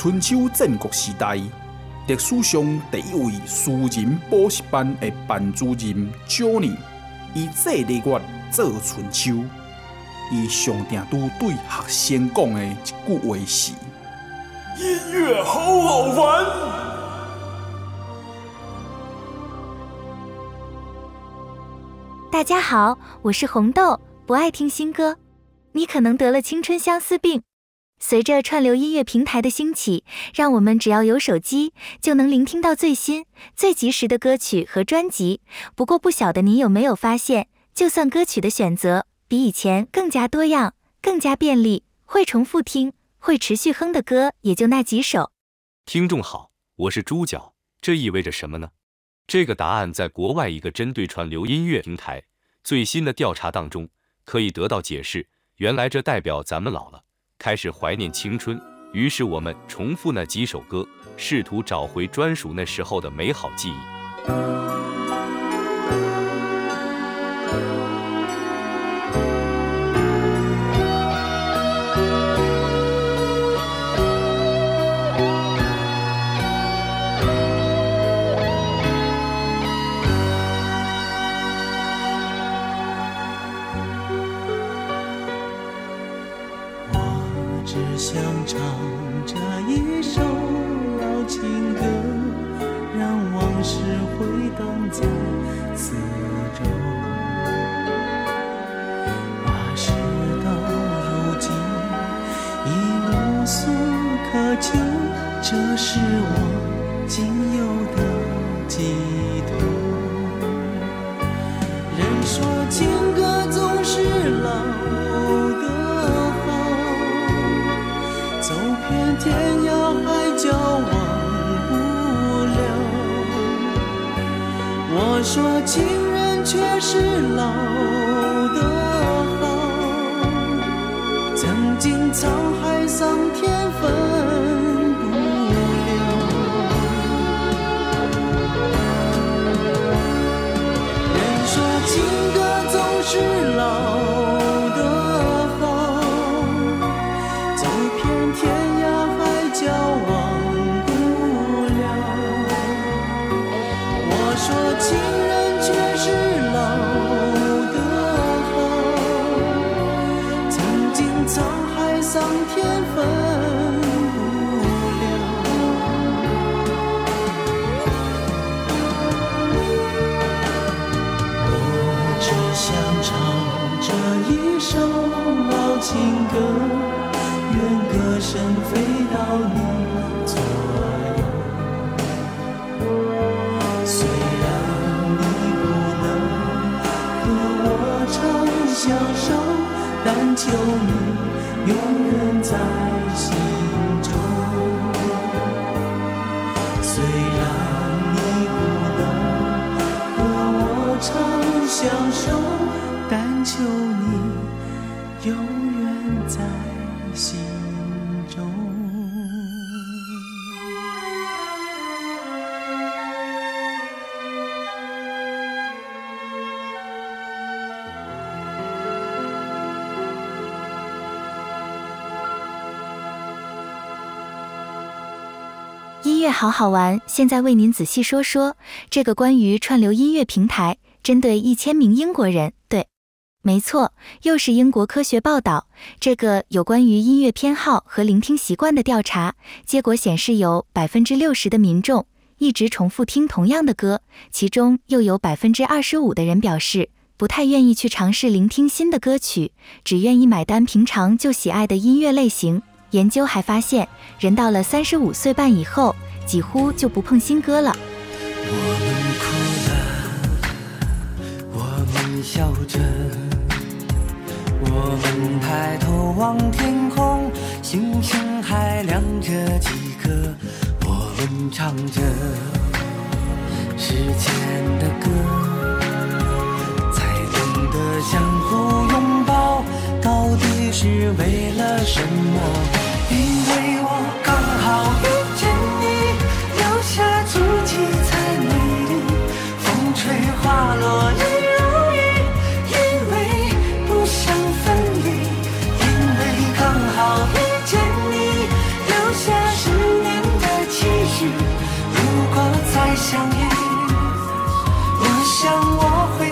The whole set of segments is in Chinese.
春秋战国时代，历史上第一位私人补习班的班主任 Johnny，以这个月做春秋，伊上定都对学生讲的一句话是：音乐好好玩。大家好，我是红豆，不爱听新歌。你可能得了青春相思病。随着串流音乐平台的兴起，让我们只要有手机就能聆听到最新、最及时的歌曲和专辑。不过，不晓得你有没有发现，就算歌曲的选择比以前更加多样、更加便利，会重复听、会持续哼的歌也就那几首。听众好，我是猪脚，这意味着什么呢？这个答案在国外一个针对串流音乐平台最新的调查当中可以得到解释。原来这代表咱们老了。开始怀念青春，于是我们重复那几首歌，试图找回专属那时候的美好记忆。就这是我仅有的寄托。人说情歌总是老的好走遍天涯海角忘不了。我说情人却是老的好曾经沧海桑田分身飞到你左右，虽然你不能和我长相守，但求你永远在心中。虽然你不能和我长相守，但求。好好玩，现在为您仔细说说这个关于串流音乐平台针对一千名英国人，对，没错，又是英国科学报道这个有关于音乐偏好和聆听习惯的调查，结果显示有百分之六十的民众一直重复听同样的歌，其中又有百分之二十五的人表示不太愿意去尝试聆听新的歌曲，只愿意买单平常就喜爱的音乐类型。研究还发现，人到了三十五岁半以后，几乎就不碰新歌了。我们哭了，我们笑着，我们抬头望天空，星星还亮着几颗。我们唱着时间的歌，才懂得相互拥抱，到底是为了什么？因为我高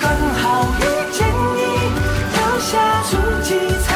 刚好。遇见你留下足迹才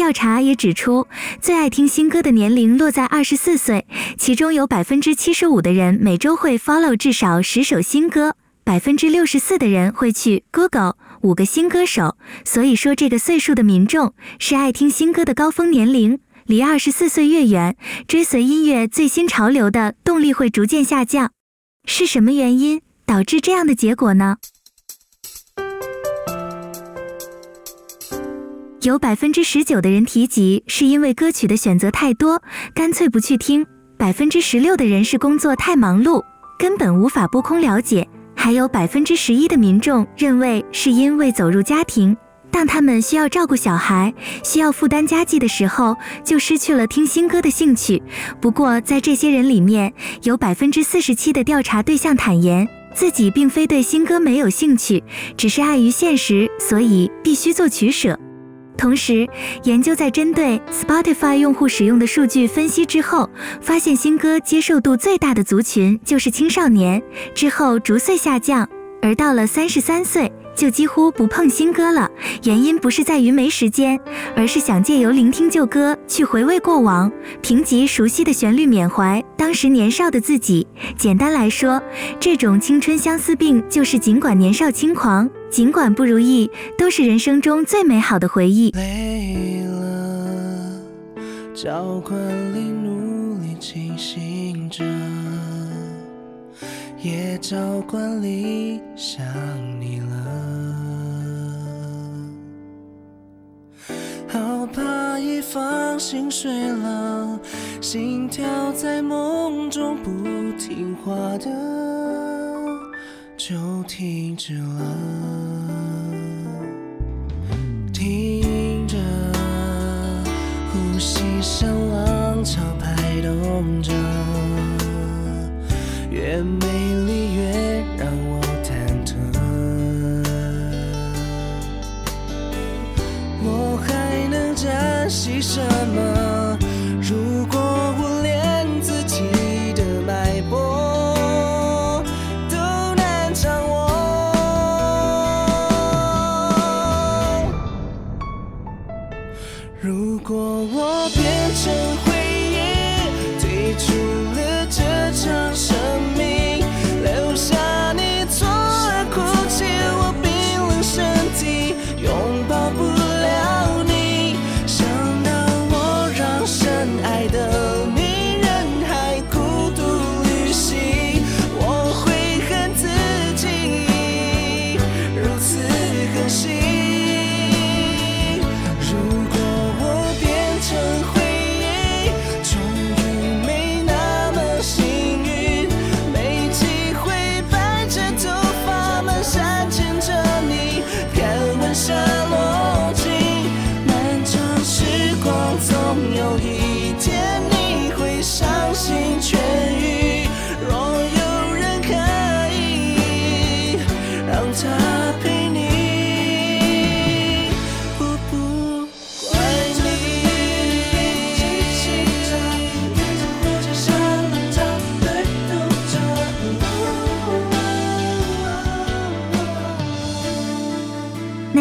调查也指出，最爱听新歌的年龄落在二十四岁，其中有百分之七十五的人每周会 follow 至少十首新歌，百分之六十四的人会去 Google 五个新歌手。所以说，这个岁数的民众是爱听新歌的高峰年龄。离二十四岁越远，追随音乐最新潮流的动力会逐渐下降。是什么原因导致这样的结果呢？有百分之十九的人提及是因为歌曲的选择太多，干脆不去听；百分之十六的人是工作太忙碌，根本无法拨空了解；还有百分之十一的民众认为是因为走入家庭，当他们需要照顾小孩、需要负担家计的时候，就失去了听新歌的兴趣。不过，在这些人里面，有百分之四十七的调查对象坦言，自己并非对新歌没有兴趣，只是碍于现实，所以必须做取舍。同时，研究在针对 Spotify 用户使用的数据分析之后，发现新歌接受度最大的族群就是青少年，之后逐岁下降，而到了三十三岁，就几乎不碰新歌了，原因不是在于没时间，而是想借由聆听旧歌去回味过往，凭借熟悉的旋律缅怀当时年少的自己。简单来说，这种青春相思病就是尽管年少轻狂，尽管不如意，都是人生中最美好的回忆。累了，教官里努力清醒着。也照惯里想你了，好怕一放心睡了，心跳在梦中不听话的就停止了，听着呼吸像浪潮拍动着。越美丽越让我忐忑，我还能珍惜什么？如果我变成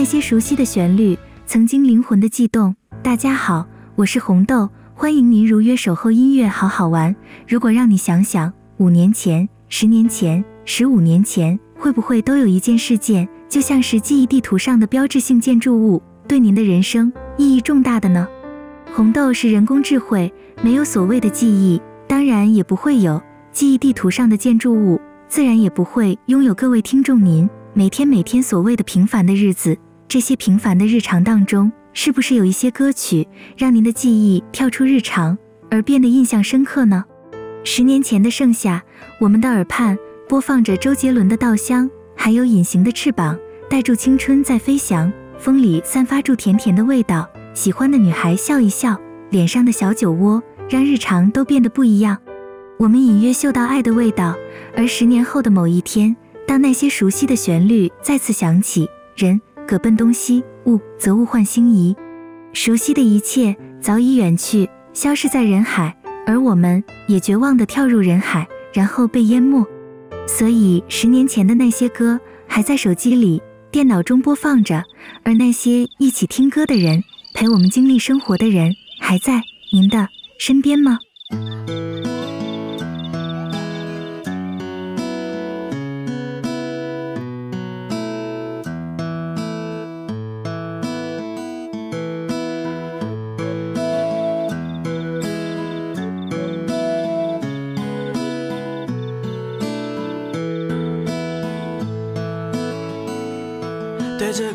些熟悉的旋律，曾经灵魂的悸动。大家好，我是红豆，欢迎您如约守候音乐，好好玩。如果让你想想，五年前、十年前。十五年前，会不会都有一件事件，就像是记忆地图上的标志性建筑物，对您的人生意义重大的呢？红豆是人工智慧，没有所谓的记忆，当然也不会有记忆地图上的建筑物，自然也不会拥有各位听众您每天每天所谓的平凡的日子。这些平凡的日常当中，是不是有一些歌曲让您的记忆跳出日常而变得印象深刻呢？十年前的盛夏，我们的耳畔。播放着周杰伦的《稻香》，还有《隐形的翅膀》，带住青春在飞翔，风里散发出甜甜的味道。喜欢的女孩笑一笑，脸上的小酒窝让日常都变得不一样。我们隐约嗅到爱的味道。而十年后的某一天，当那些熟悉的旋律再次响起，人各奔东西，物则物换星移，熟悉的一切早已远去，消失在人海，而我们也绝望地跳入人海，然后被淹没。所以，十年前的那些歌还在手机里、电脑中播放着，而那些一起听歌的人、陪我们经历生活的人，还在您的身边吗？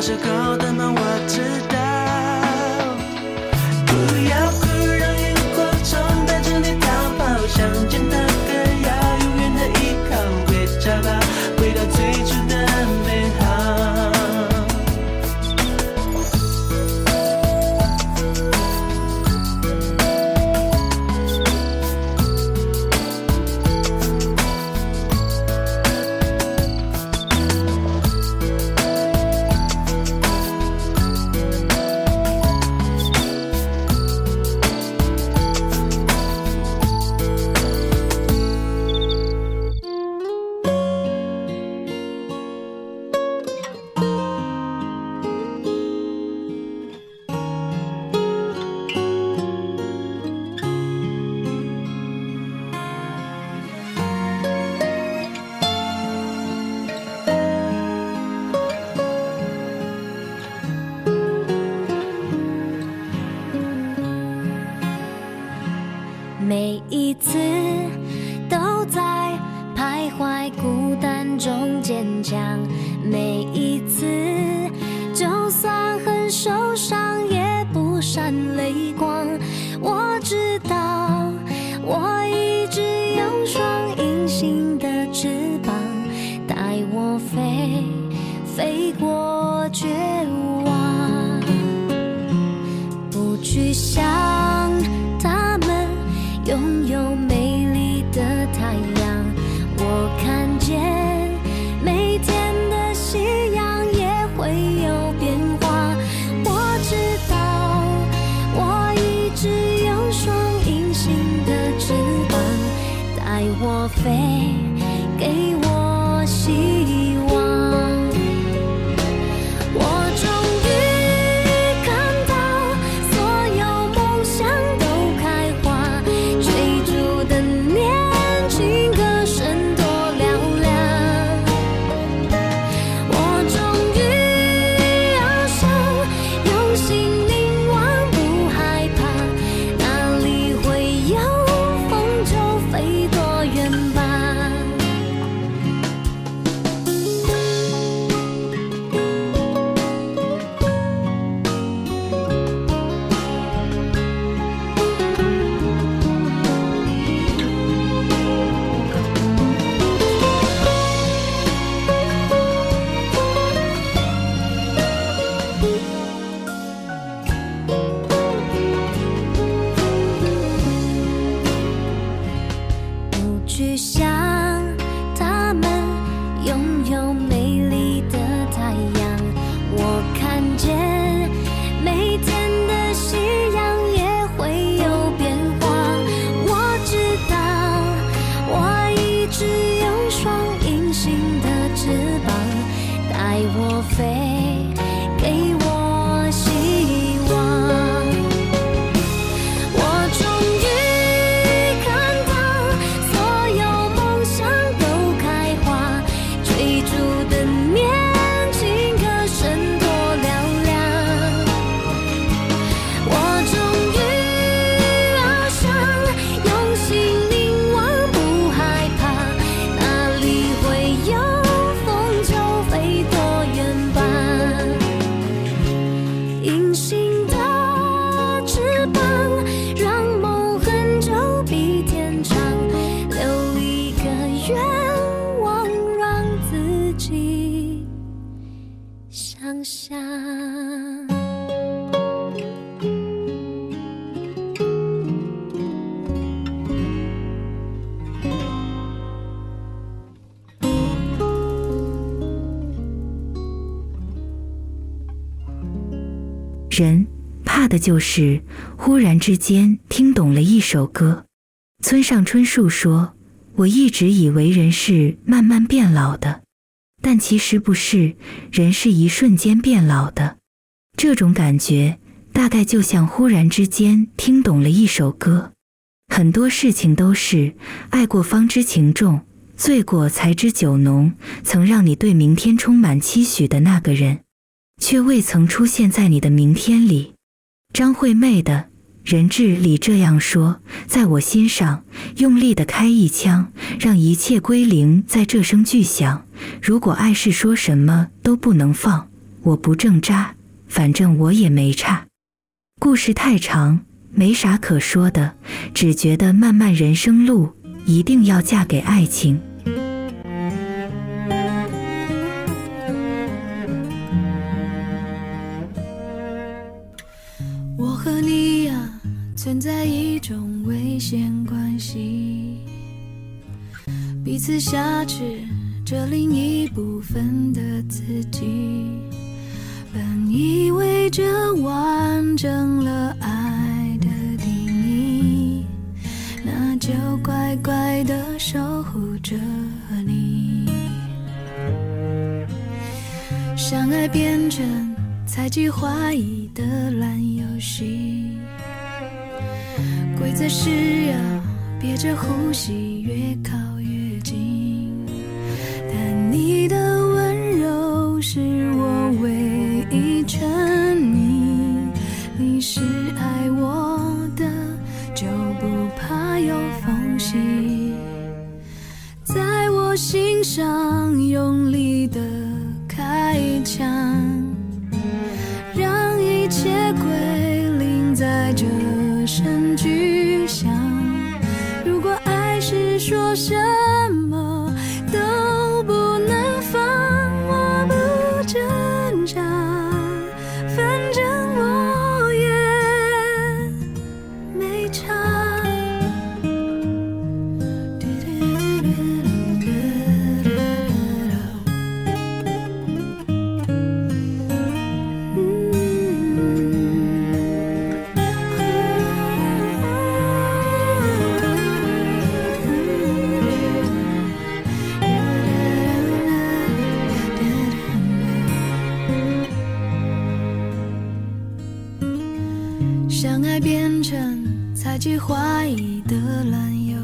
小时候的梦我知道。的就是忽然之间听懂了一首歌。村上春树说：“我一直以为人是慢慢变老的，但其实不是，人是一瞬间变老的。这种感觉大概就像忽然之间听懂了一首歌。很多事情都是爱过方知情重，醉过才知酒浓。曾让你对明天充满期许的那个人。”却未曾出现在你的明天里。张惠妹的《人质》里这样说：“在我心上用力的开一枪，让一切归零，在这声巨响。如果爱是说什么都不能放，我不挣扎，反正我也没差。故事太长，没啥可说的，只觉得漫漫人生路，一定要嫁给爱情。”存在一种危险关系，彼此挟持着另一部分的自己。本以为这完整了爱的定义，那就乖乖的守护着你。相爱变成猜忌怀疑的烂游戏。规则是要憋着呼吸，越靠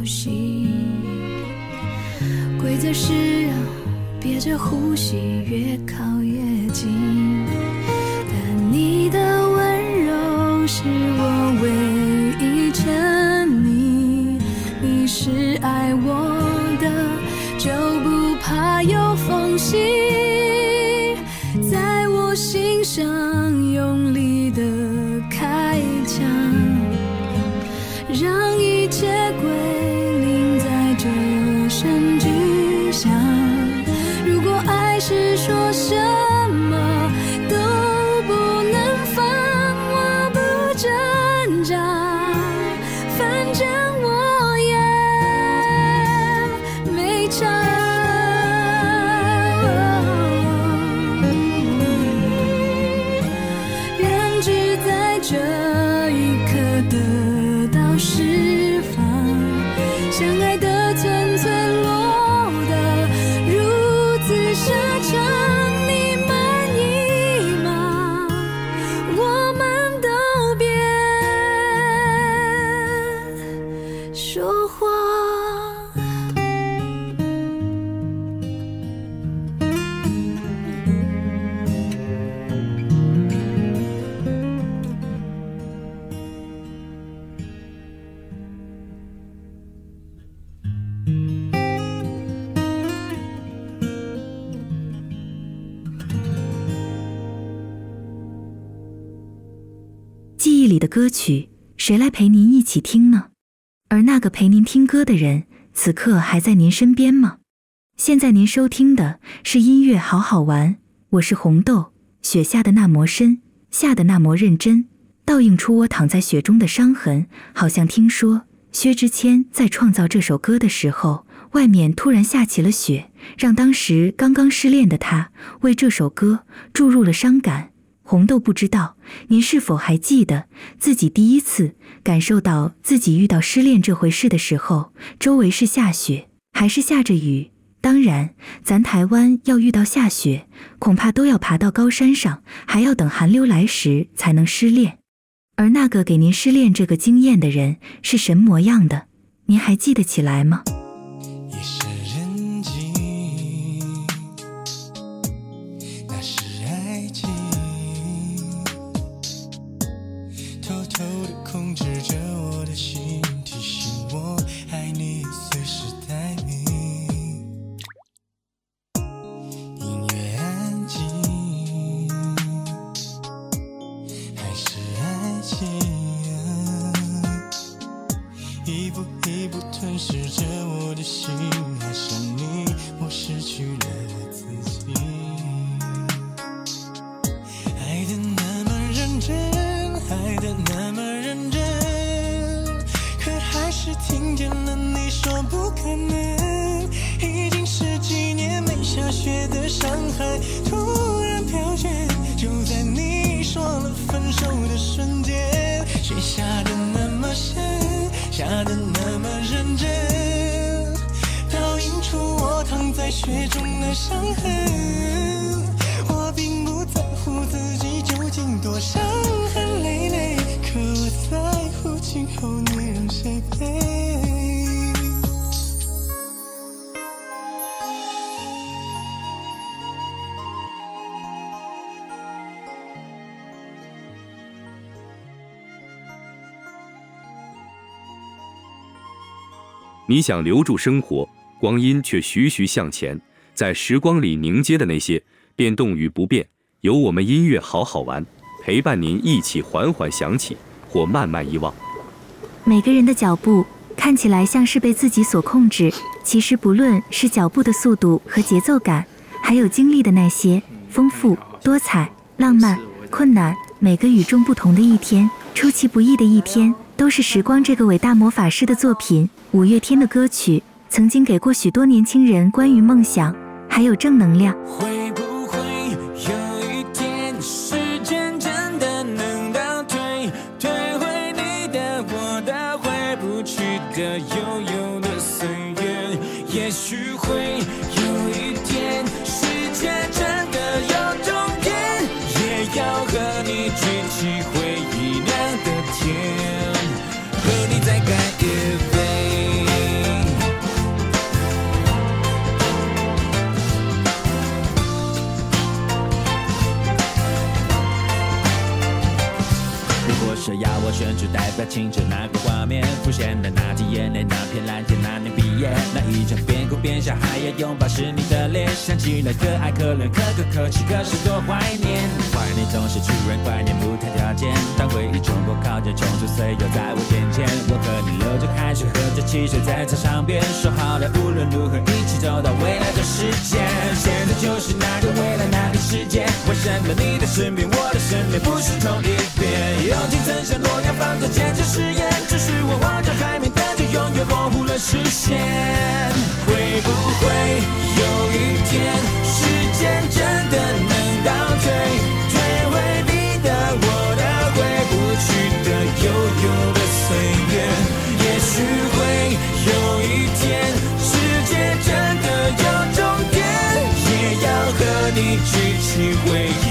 烂游戏，规则是要憋着呼吸，越靠越近。但你的温柔是我唯一沉溺，你是爱我的，就不怕有缝隙，歌曲，谁来陪您一起听呢？而那个陪您听歌的人，此刻还在您身边吗？现在您收听的是音乐好好玩，我是红豆。雪下的那么深，下的那么认真，倒映出我躺在雪中的伤痕。好像听说薛之谦在创造这首歌的时候，外面突然下起了雪，让当时刚刚失恋的他为这首歌注入了伤感。红豆不知道您是否还记得自己第一次感受到自己遇到失恋这回事的时候，周围是下雪还是下着雨？当然，咱台湾要遇到下雪，恐怕都要爬到高山上，还要等寒流来时才能失恋。而那个给您失恋这个经验的人是什么模样的？您还记得起来吗？的伤痕。我并不在乎自己究竟多伤痕累累，可我在乎今后你让谁陪。你想留住生活，光阴却徐徐向前，在时光里凝结的那些变动与不变，由我们音乐好好玩陪伴您一起缓缓想起或慢慢遗忘。每个人的脚步看起来像是被自己所控制，其实不论是脚步的速度和节奏感，还有经历的那些丰富多彩，浪漫、困难，每个与众不同的一天，出其不意的一天，都是时光这个伟大魔法师的作品。五月天的歌曲曾经给过许多年轻人关于梦想还有正能量。表青春那个画面，浮现的那滴眼泪，那片蓝天，那年毕业，那一场边哭边笑还要拥抱是你的脸，想起来可爱可怜可歌可泣，可是多怀念。怀念总是突然，怀念不谈条件。当回忆冲破靠近，冲出岁月在我眼前，我和你流着汗水，喝着汽水在操场边，说好了无论如何一起走到未来的世界。现在就是那个未来那个世界，为什么你的身边，我的身边不是同一边？友情曾像诺亚方。舟坚持誓言，只是我望着海面，但却永远模糊了视线。会不会有一天，时间真的能倒退，退回你的、我的、回不去的悠悠的岁月？也许会有一天，世界真的有终点，也要和你举起回忆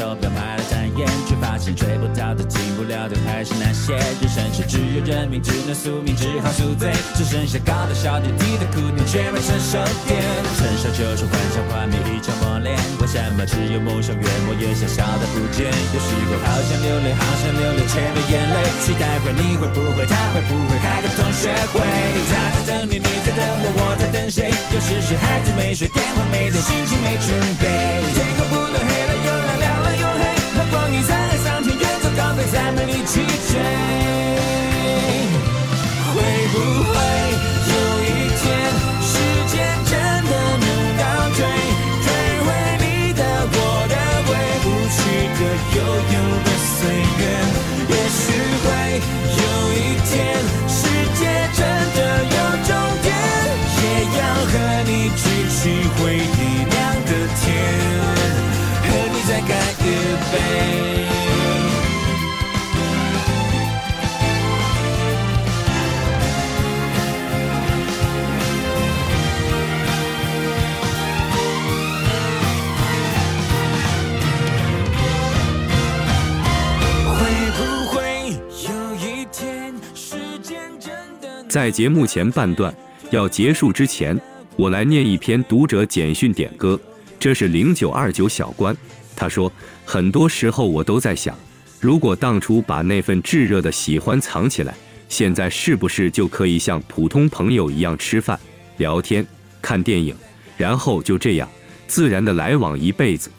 手表，买了单眼，却发现追不到的、进不了的还是那些。人生是只有认命，只能宿命，只好宿醉。只剩下高的笑点，低的哭点，却没成熟点。成熟就是幻想幻灭一场磨练。为什么只有梦想越磨越小，小的不见？有时候好想流泪，好想流泪，却没眼泪。期待会，你会不会，他会不会开个同学会？他在等你，你在等我，我在等谁？有时是孩子没睡，电话没接，心情没准备。天空不断黑再没力气追，会不会在节目前半段要结束之前，我来念一篇读者简讯点歌。这是零九二九小关，他说：“很多时候我都在想，如果当初把那份炙热的喜欢藏起来，现在是不是就可以像普通朋友一样吃饭、聊天、看电影，然后就这样自然的来往一辈子？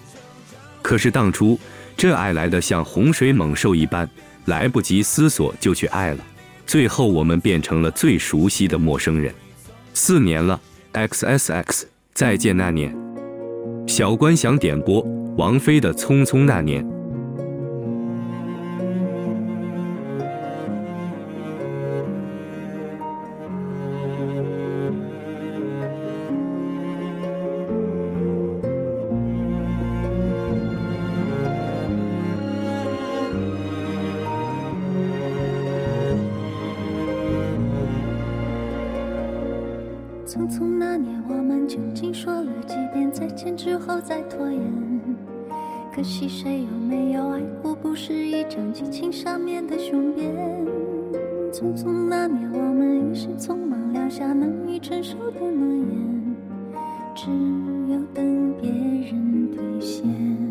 可是当初这爱来的像洪水猛兽一般，来不及思索就去爱了。”最后，我们变成了最熟悉的陌生人。四年了，XSX，再见那年。小关想点播王菲的《匆匆那年》。不是一张激情上面的雄辩。匆匆那年，我们一时匆忙撂下难以承受的诺言，只有等别人兑现。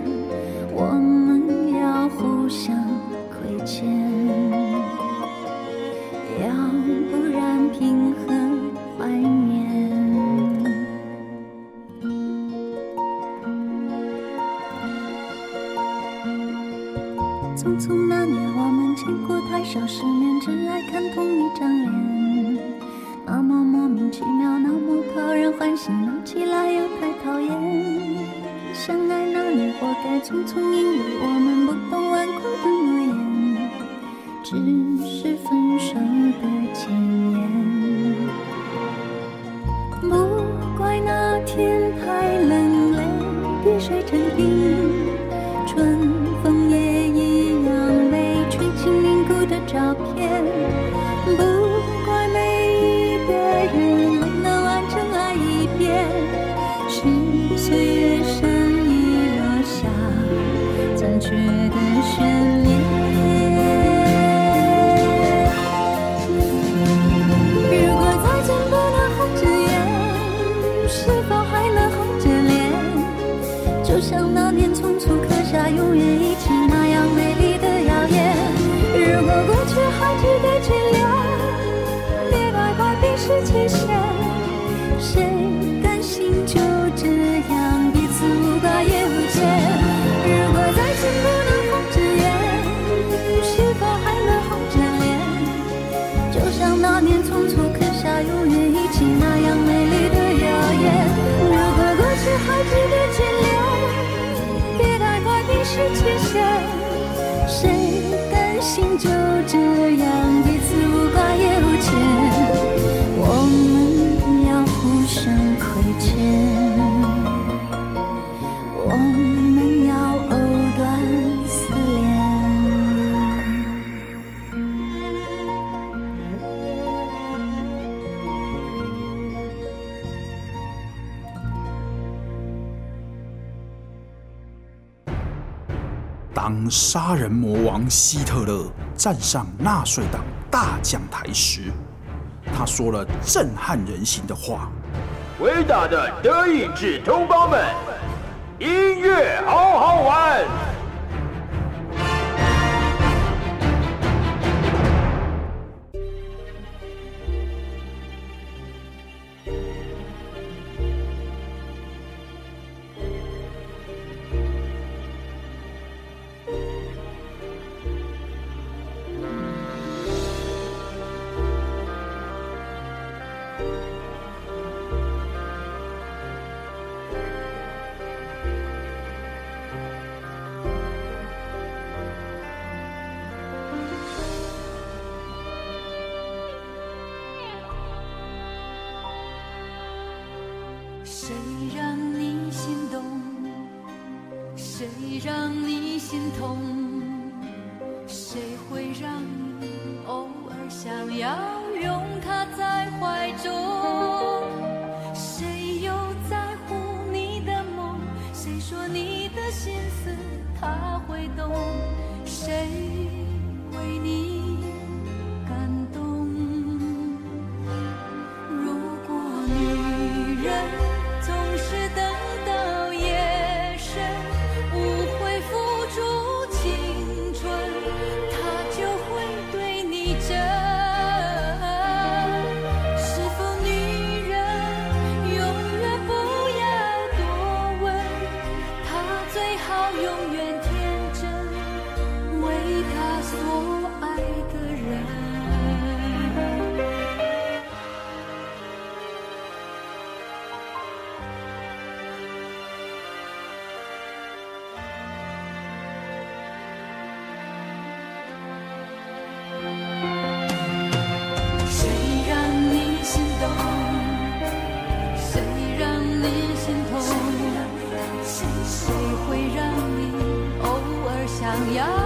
碧水成冰，春杀人魔王希特勒站上纳粹党大讲台时，他说了震撼人心的话：“伟大的德意志同胞们，谁让你心动？谁让你心痛？谁会让你偶尔想要？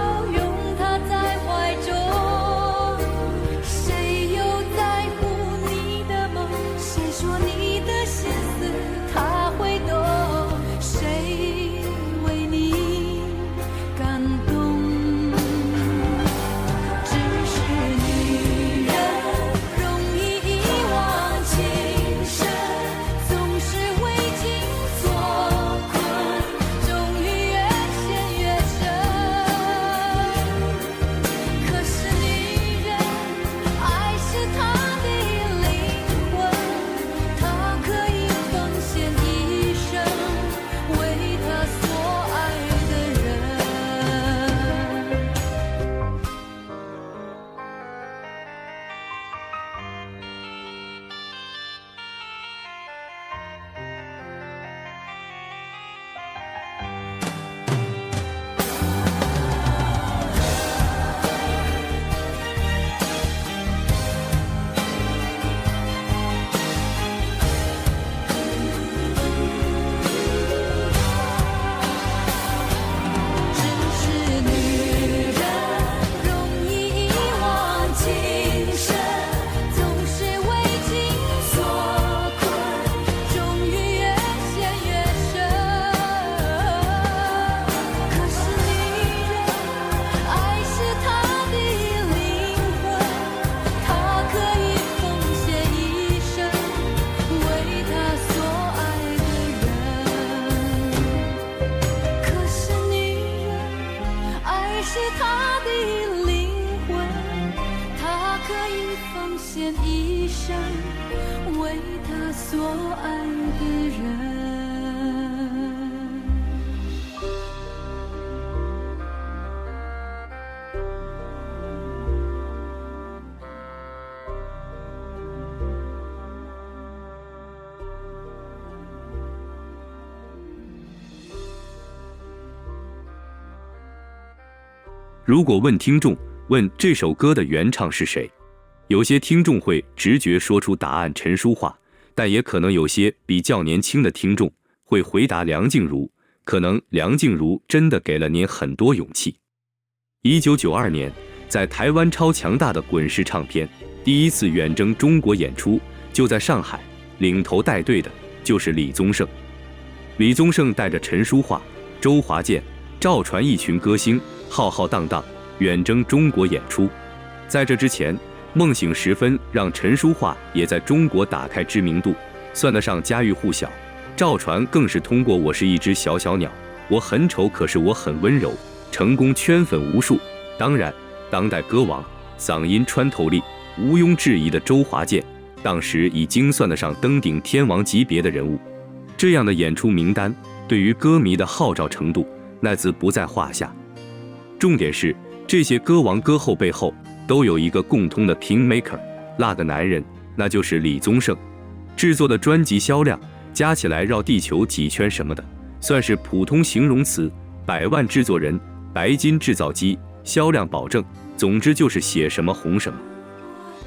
如果问听众，问这首歌的原唱是谁，有些听众会直觉说出答案陈淑桦，但也可能有些比较年轻的听众会回答梁静茹。可能梁静茹真的给了您很多勇气。一九九二年，在台湾超强大的滚石唱片第一次远征中国演出，就在上海，领头带队的就是李宗盛。李宗盛带着陈淑桦、周华健、赵传一群歌星。浩浩荡荡远征中国演出，在这之前，梦醒时分让陈淑桦也在中国打开知名度，算得上家喻户晓。赵传更是通过《我是一只小小鸟》，我很丑可是我很温柔，成功圈粉无数。当然，当代歌王，嗓音穿透力毋庸置疑的周华健，当时已经算得上登顶天王级别的人物。这样的演出名单，对于歌迷的号召程度，那自不在话下。重点是，这些歌王歌后背后都有一个共通的 Kingmaker，那个男人，那就是李宗盛。制作的专辑销量加起来绕地球几圈什么的，算是普通形容词。百万制作人，白金制造机，销量保证。总之就是写什么红什么。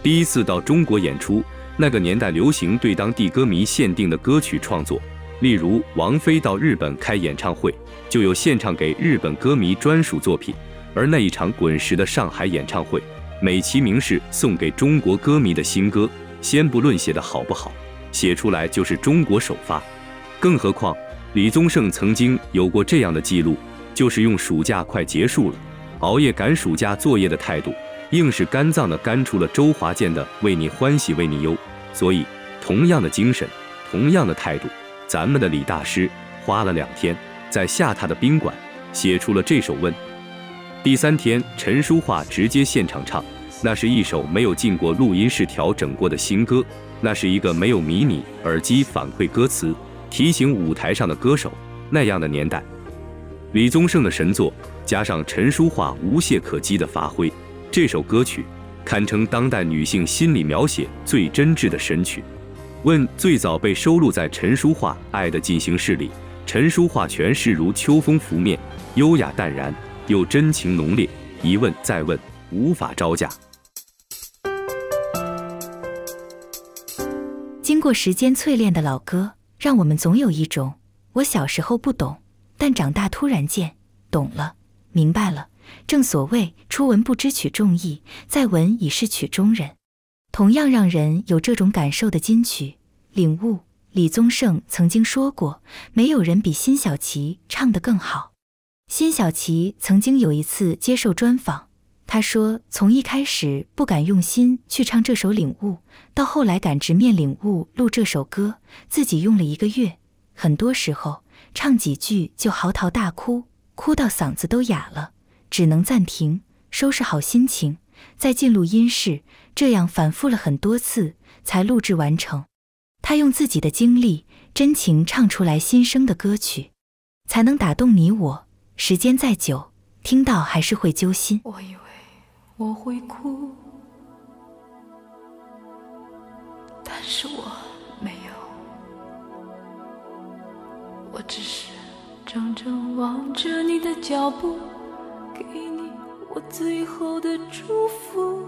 第一次到中国演出，那个年代流行对当地歌迷限定的歌曲创作，例如王菲到日本开演唱会。就有献唱给日本歌迷专属作品，而那一场滚石的上海演唱会，美其名是送给中国歌迷的新歌。先不论写得好不好，写出来就是中国首发。更何况李宗盛曾经有过这样的记录，就是用暑假快结束了，熬夜赶暑假作业的态度，硬是肝脏的肝出了周华健的《为你欢喜为你忧》。所以，同样的精神，同样的态度，咱们的李大师花了两天。在下榻的宾馆写出了这首《问》。第三天，陈淑桦直接现场唱，那是一首没有进过录音室调整过的新歌，那是一个没有迷你耳机反馈歌词、提醒舞台上的歌手那样的年代。李宗盛的神作加上陈淑桦无懈可击的发挥，这首歌曲堪称当代女性心理描写最真挚的神曲。《问》最早被收录在陈淑樺《爱的进行式》里。陈淑樺诠释如秋风拂面，优雅淡然，又真情浓烈。一问再问，无法招架。经过时间淬炼的老歌，让我们总有一种我小时候不懂，但长大突然间懂了、明白了。正所谓初闻不知曲中意，再闻已是曲中人。同样让人有这种感受的金曲，领悟。李宗盛曾经说过：“没有人比辛晓琪唱得更好。”辛晓琪曾经有一次接受专访，他说：“从一开始不敢用心去唱这首《领悟》，到后来敢直面领悟录这首歌，自己用了一个月，很多时候唱几句就嚎啕大哭，哭到嗓子都哑了，只能暂停，收拾好心情，再进录音室，这样反复了很多次才录制完成。”他用自己的经历、真情唱出来心声的歌曲，才能打动你我。时间再久，听到还是会揪心。我以为我会哭，但是我没有，我只是怔怔望着你的脚步，给你我最后的祝福。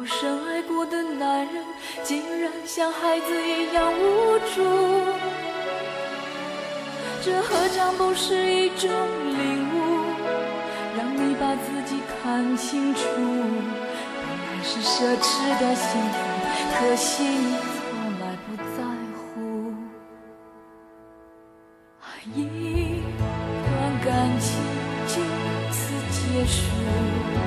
我深爱过的男人竟然像孩子一样无助这何尝不是一种领悟让你把自己看清楚是奢侈的幸福可惜你从来不在乎一段感情就此结束。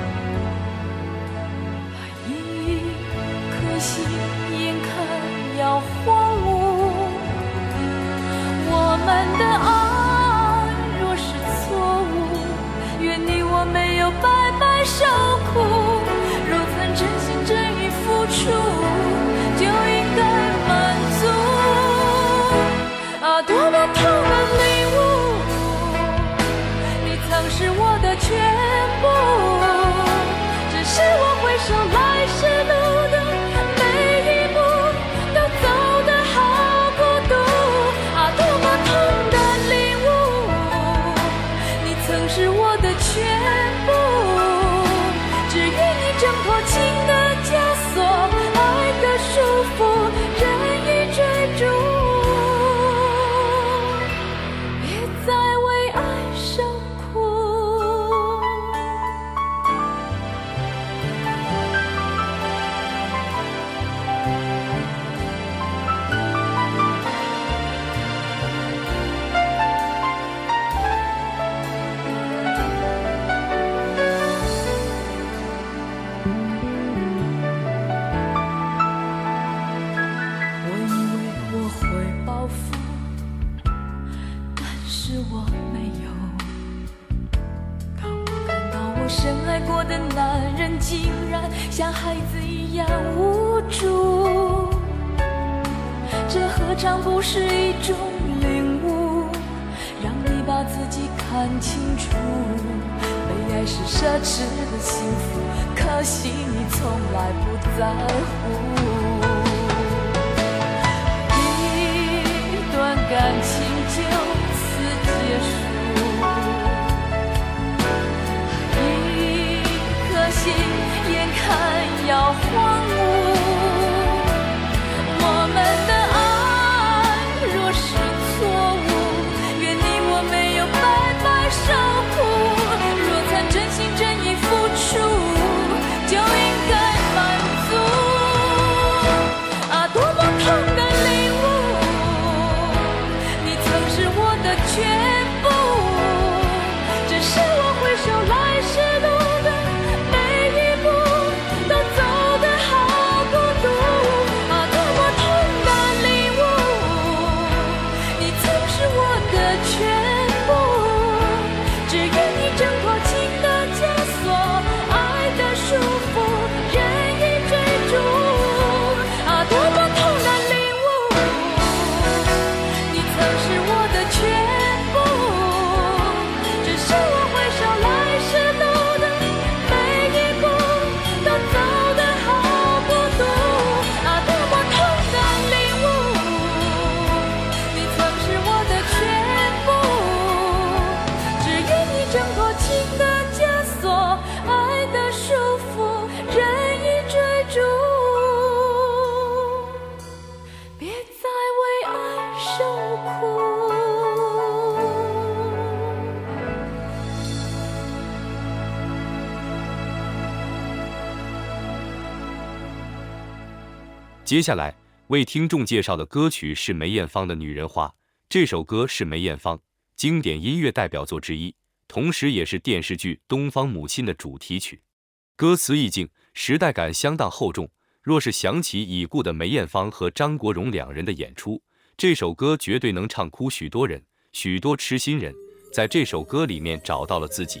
看清楚。被爱是奢侈的幸福，可惜你从来不在乎。一段感情就此结束，一颗心眼看要荒芜。接下来为听众介绍的歌曲是梅艳芳的《女人花》。这首歌是梅艳芳经典音乐代表作之一，同时也是电视剧《东方母亲》的主题曲。歌词意境、时代感相当厚重。若是想起已故的梅艳芳和张国荣两人的演出，这首歌绝对能唱哭许多人。许多痴心人在这首歌里面找到了自己。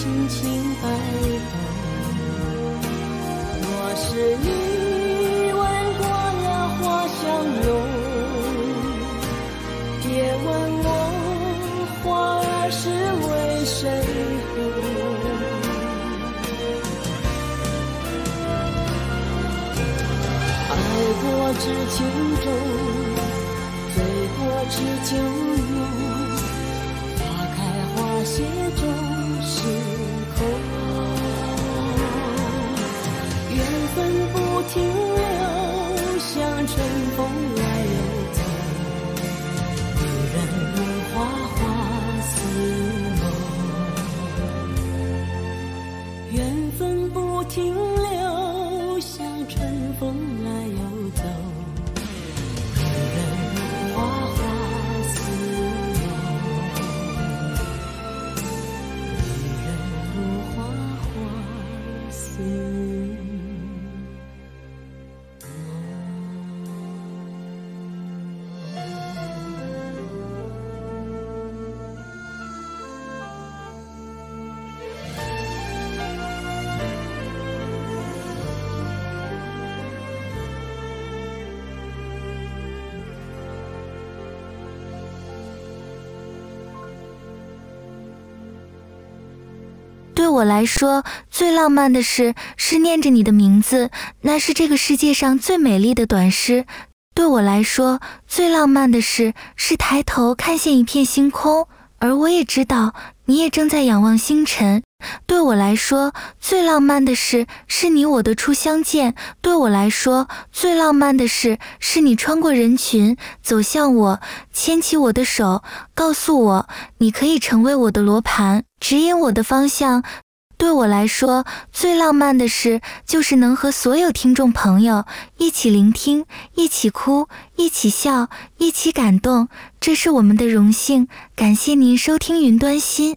轻轻摆动若是你闻过了花香浓别问我花儿是为谁红爱过知情重醉过知酒我来说，最浪漫的事是念着你的名字，那是这个世界上最美丽的短诗。对我来说，最浪漫的事是抬头看见一片星空，而我也知道你也正在仰望星辰。对我来说，最浪漫的事是你我的初相见。对我来说，最浪漫的事是你穿过人群走向我，牵起我的手，告诉我你可以成为我的罗盘，指引我的方向。对我来说，最浪漫的事就是能和所有听众朋友一起聆听，一起哭，一起笑，一起感动。这是我们的荣幸。感谢您收听云端心。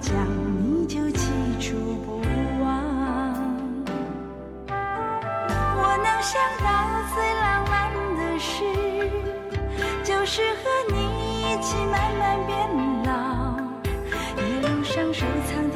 讲，你就记住不忘。我能想到最浪漫的事，就是和你一起慢慢变老，一路上收藏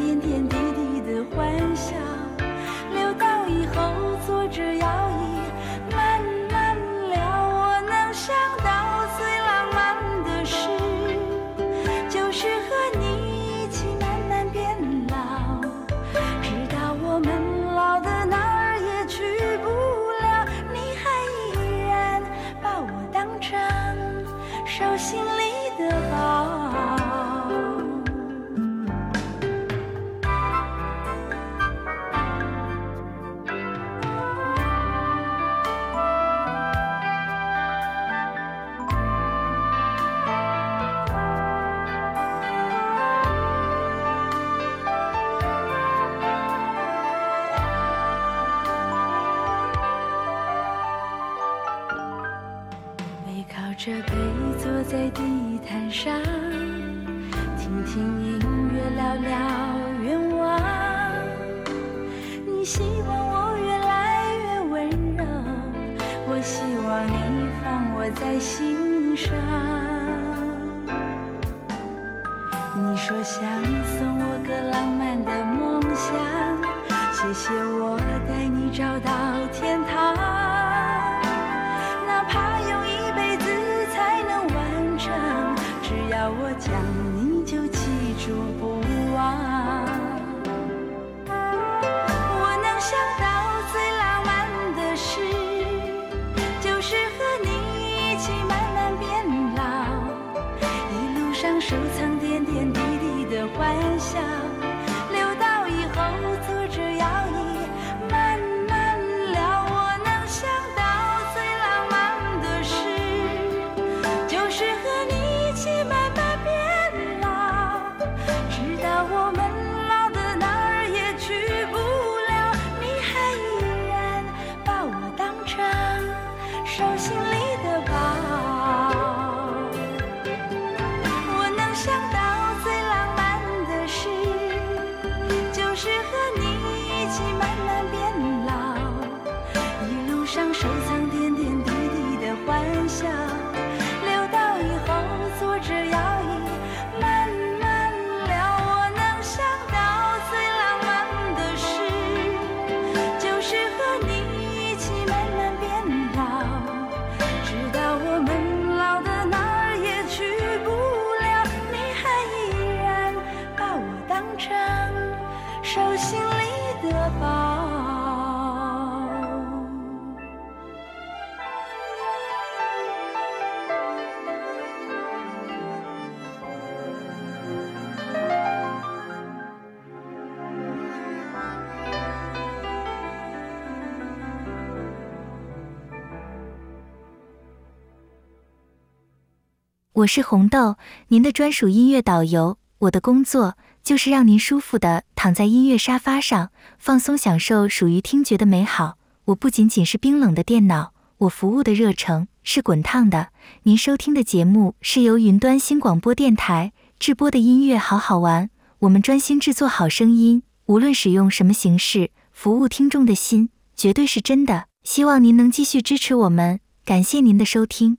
我是红豆，您的专属音乐导游。我的工作就是让您舒服地躺在音乐沙发上，放松享受属于听觉的美好。我不仅仅是冰冷的电脑，我服务的热诚是滚烫的。您收听的节目是由云端新广播电台制播的音乐好好玩，我们专心制作好声音，无论使用什么形式，服务听众的心绝对是真的。希望您能继续支持我们，感谢您的收听。